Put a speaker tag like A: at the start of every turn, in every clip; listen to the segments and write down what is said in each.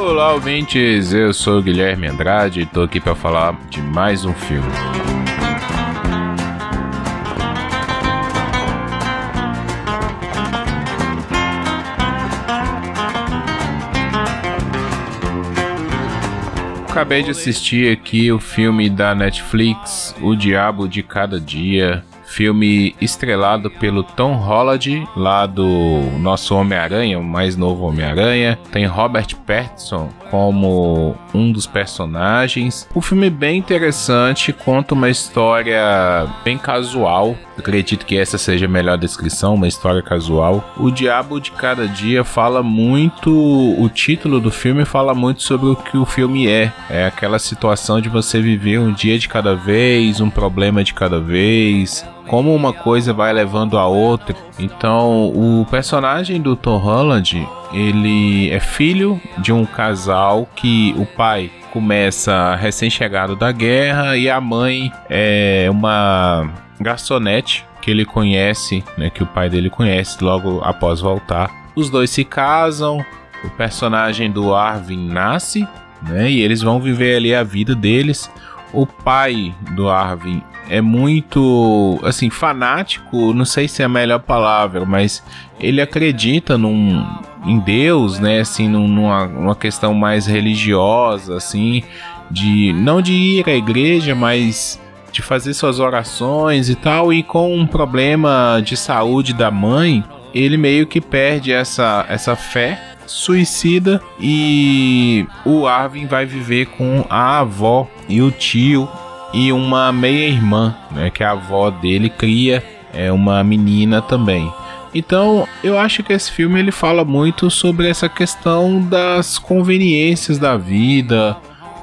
A: Olá, ouvintes. Eu sou Guilherme Andrade e tô aqui para falar de mais um filme. Acabei de assistir aqui o filme da Netflix, O Diabo de Cada Dia, filme estrelado pelo Tom Holland, lá do nosso Homem-Aranha, o mais novo Homem-Aranha. Tem Robert Pattinson como um dos personagens. O filme é bem interessante, conta uma história bem casual. Acredito que essa seja a melhor descrição, uma história casual. O Diabo de Cada Dia fala muito, o título do filme fala muito sobre o que o filme é. É aquela situação de você viver um dia de cada vez, um problema de cada vez, como uma coisa vai levando a outra. Então, o personagem do Tom Holland, ele é filho de um casal que o pai começa recém-chegado da guerra e a mãe é uma garçonete que ele conhece, né, que o pai dele conhece logo após voltar. Os dois se casam, o personagem do Arvin nasce, né, e eles vão viver ali a vida deles. O pai do Arvin é muito, assim, fanático, não sei se é a melhor palavra, mas ele acredita num, em Deus, né, assim, numa, numa questão mais religiosa, assim, de não de ir à igreja, mas de fazer suas orações e tal, e com um problema de saúde da mãe, ele meio que perde essa, essa fé suicida e o Arvin vai viver com a avó e o tio e uma meia-irmã, né, que a avó dele cria é uma menina também. Então, eu acho que esse filme ele fala muito sobre essa questão das conveniências da vida,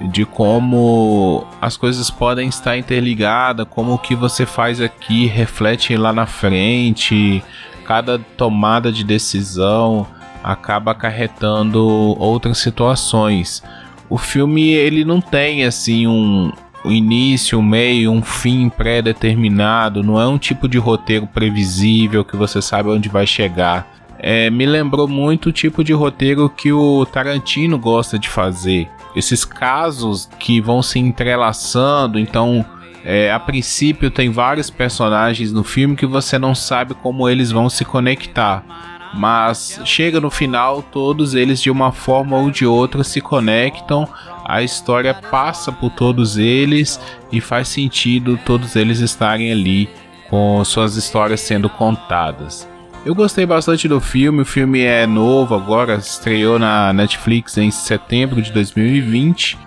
A: de como as coisas podem estar interligadas, como o que você faz aqui reflete lá na frente, cada tomada de decisão acaba acarretando outras situações. O filme ele não tem assim um, início, um meio, um fim pré-determinado, não é um tipo de roteiro previsível que você sabe onde vai chegar. É, me lembrou muito o tipo de roteiro que o Tarantino gosta de fazer. Esses casos que vão se entrelaçando, então é, a princípio tem vários personagens no filme que você não sabe como eles vão se conectar. Mas chega no final, todos eles de uma forma ou de outra se conectam a história passa por todos eles e faz sentido todos eles estarem ali com suas histórias sendo contadas. Eu gostei bastante do filme, o filme é novo agora, estreou na Netflix em setembro de 2020.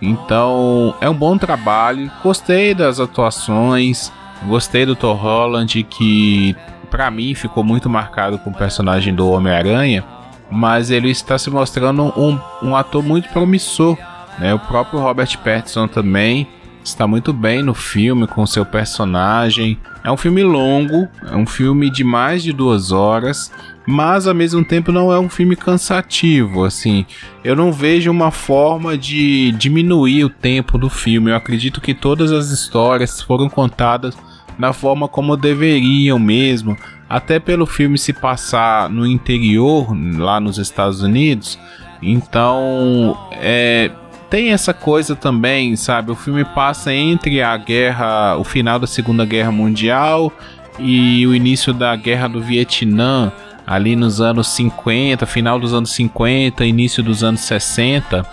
A: Então é um bom trabalho. Gostei das atuações, gostei do Thor Holland, que para mim ficou muito marcado com o personagem do Homem-Aranha, mas ele está se mostrando um, um ator muito promissor né? O próprio Robert Pattinson também está muito bem no filme com seu personagem. É um filme longo, é um filme de mais de duas horas, mas ao mesmo tempo não é um filme cansativo. Assim, eu não vejo uma forma de diminuir o tempo do filme. Eu acredito que todas as histórias foram contadas da forma como deveriam mesmo, até pelo filme se passar no interior, lá nos Estados Unidos. Então, é, tem essa coisa também, sabe? O filme passa entre a guerra, o final da Segunda Guerra Mundial e o início da Guerra do Vietnã, ali nos anos 50, final dos anos 50, início dos anos 60.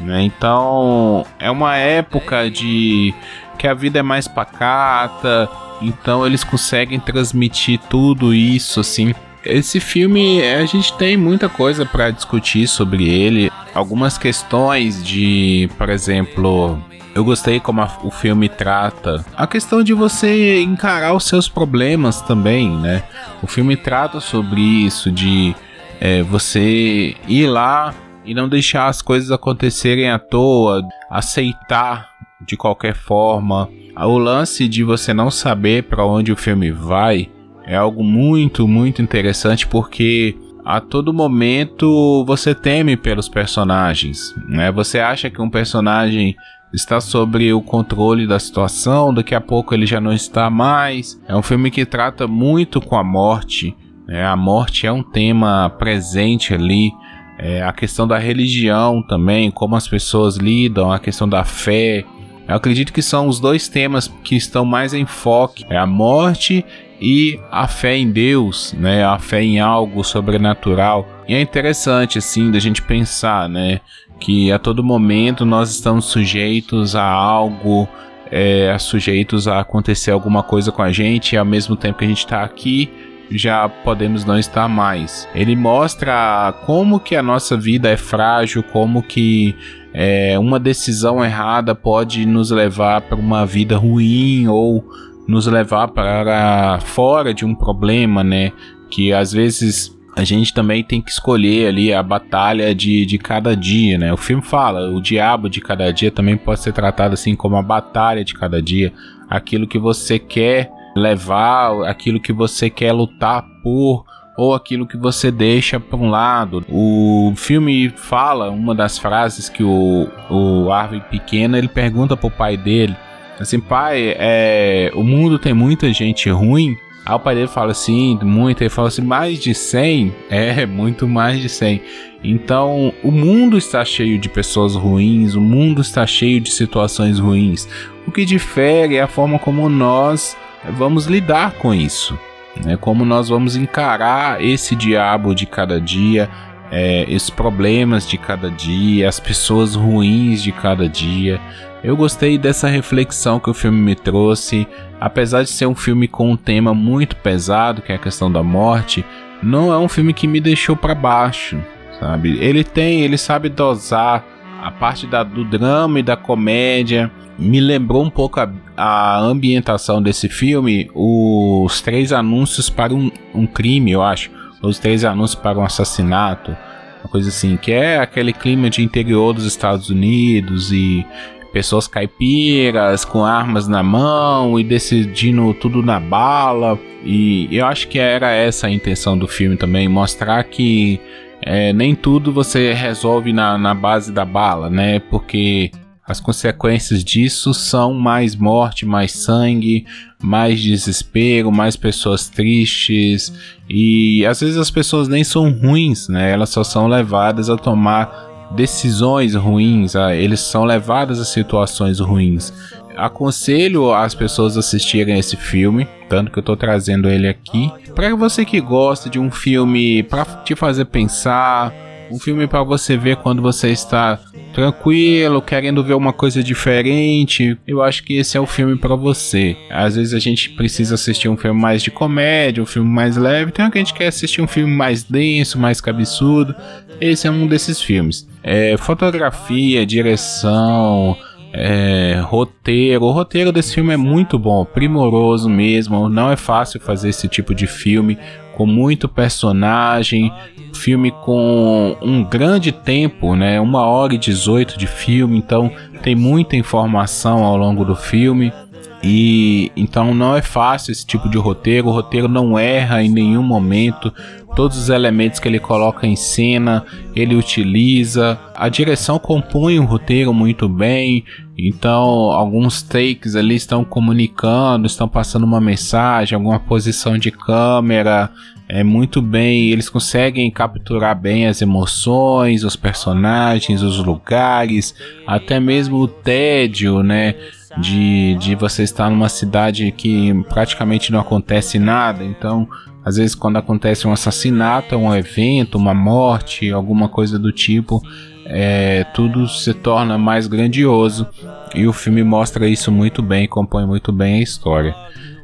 A: Né? Então é uma época de que a vida é mais pacata, então eles conseguem transmitir tudo isso assim esse filme, a gente tem muita coisa para discutir sobre ele. Algumas questões de, por exemplo, eu gostei como a, o filme trata a questão de você encarar os seus problemas também, né? O filme trata sobre isso, de é, você ir lá e não deixar as coisas acontecerem à toa, aceitar de qualquer forma. O lance de você não saber para onde o filme vai é algo muito, muito interessante porque a todo momento você teme pelos personagens, né? Você acha que um personagem está sobre o controle da situação, daqui a pouco ele já não está mais. É um filme que trata muito com a morte, né? A morte é um tema presente ali. É, a questão da religião também, como as pessoas lidam, a questão da fé. Eu acredito que são os dois temas que estão mais em foco: é a morte e a fé em Deus, né? A fé em algo sobrenatural. E é interessante assim da gente pensar, né? Que a todo momento nós estamos sujeitos a algo, é, sujeitos a acontecer alguma coisa com a gente, e ao mesmo tempo que a gente está aqui, já podemos não estar mais. Ele mostra como que a nossa vida é frágil, como que é, uma decisão errada pode nos levar para uma vida ruim ou nos levar para fora de um problema, né? Que às vezes a gente também tem que escolher ali a batalha de, de cada dia, né? O filme fala, o diabo de cada dia também pode ser tratado assim como a batalha de cada dia, aquilo que você quer levar, aquilo que você quer lutar por ou aquilo que você deixa para um lado. O filme fala uma das frases que o, o Harvey pequeno ele pergunta pro pai dele, assim, pai, é, o mundo tem muita gente ruim. Aí o pai dele fala assim, muito, ele fala assim, mais de 100? É, muito mais de 100. Então, o mundo está cheio de pessoas ruins, o mundo está cheio de situações ruins. O que difere é a forma como nós vamos lidar com isso. Né? Como nós vamos encarar esse diabo de cada dia, é, esses problemas de cada dia, as pessoas ruins de cada dia. Eu gostei dessa reflexão que o filme me trouxe. Apesar de ser um filme com um tema muito pesado, que é a questão da morte, não é um filme que me deixou para baixo, sabe? Ele tem, ele sabe dosar a parte da, do drama e da comédia me lembrou um pouco a, a, ambientação desse filme, os três anúncios para um, um, crime, eu acho. Os três anúncios para um assassinato. Uma coisa assim, que é aquele clima de interior dos Estados Unidos e pessoas caipiras com armas na mão e decidindo tudo na bala. E eu acho que era essa a intenção do filme também, mostrar que é, nem tudo você resolve na, na base da bala, né? Porque as consequências disso são mais morte, mais sangue, mais desespero, mais pessoas tristes e às vezes as pessoas nem são ruins, né? Elas só são levadas a tomar decisões ruins, eles são levados a situações ruins. Aconselho as pessoas a assistirem esse filme, tanto que eu estou trazendo ele aqui. Para você que gosta de um filme para te fazer pensar, um filme para você ver quando você está tranquilo, querendo ver uma coisa diferente. Eu acho que esse é o filme para você. Às vezes a gente precisa assistir um filme mais de comédia, um filme mais leve. Tem que a gente quer assistir um filme mais denso, mais cabeçudo. Esse é um desses filmes. É, fotografia, direção, é, roteiro. O roteiro desse filme é muito bom, primoroso mesmo. Não é fácil fazer esse tipo de filme com muito personagem, filme com um grande tempo, né? Uma hora e 18 de filme, então tem muita informação ao longo do filme. E então não é fácil esse tipo de roteiro. O roteiro não erra em nenhum momento. Todos os elementos que ele coloca em cena, ele utiliza. A direção compõe o roteiro muito bem. Então, alguns takes ali estão comunicando, estão passando uma mensagem, alguma posição de câmera, é muito bem, eles conseguem capturar bem as emoções, os personagens, os lugares, até mesmo o tédio, né? De, de você estar numa cidade que praticamente não acontece nada. Então, às vezes, quando acontece um assassinato, um evento, uma morte, alguma coisa do tipo, é, tudo se torna mais grandioso. E o filme mostra isso muito bem, compõe muito bem a história.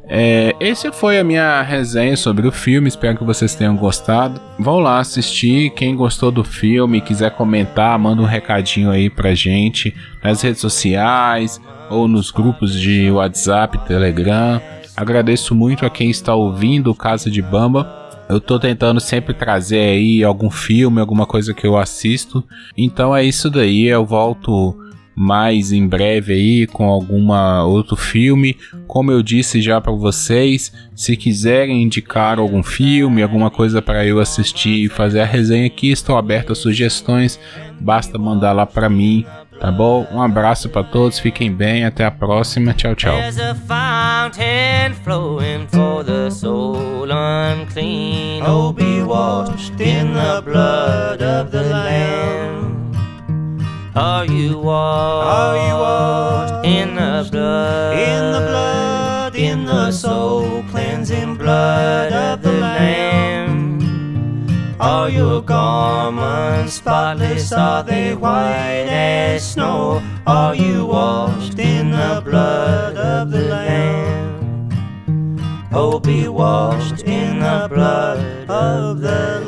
A: É, esse foi a minha resenha sobre o filme. Espero que vocês tenham gostado. Vão lá assistir. Quem gostou do filme, quiser comentar, manda um recadinho aí pra gente nas redes sociais ou nos grupos de WhatsApp, Telegram. Agradeço muito a quem está ouvindo o Casa de Bamba. Eu tô tentando sempre trazer aí algum filme, alguma coisa que eu assisto. Então é isso daí. Eu volto mais em breve aí com alguma outro filme. Como eu disse já para vocês, se quiserem indicar algum filme, alguma coisa para eu assistir e fazer a resenha aqui, estou aberto a sugestões. Basta mandar lá para mim, tá bom? Um abraço para todos, fiquem bem, até a próxima. Tchau, tchau.
B: Are you washed?
C: Are you washed
B: in the blood?
C: in the blood, in the soul cleansing blood of the Lamb?
B: Are your garments spotless? Are they white as snow? Are you washed in the blood of the Lamb? Oh, be washed in the blood of the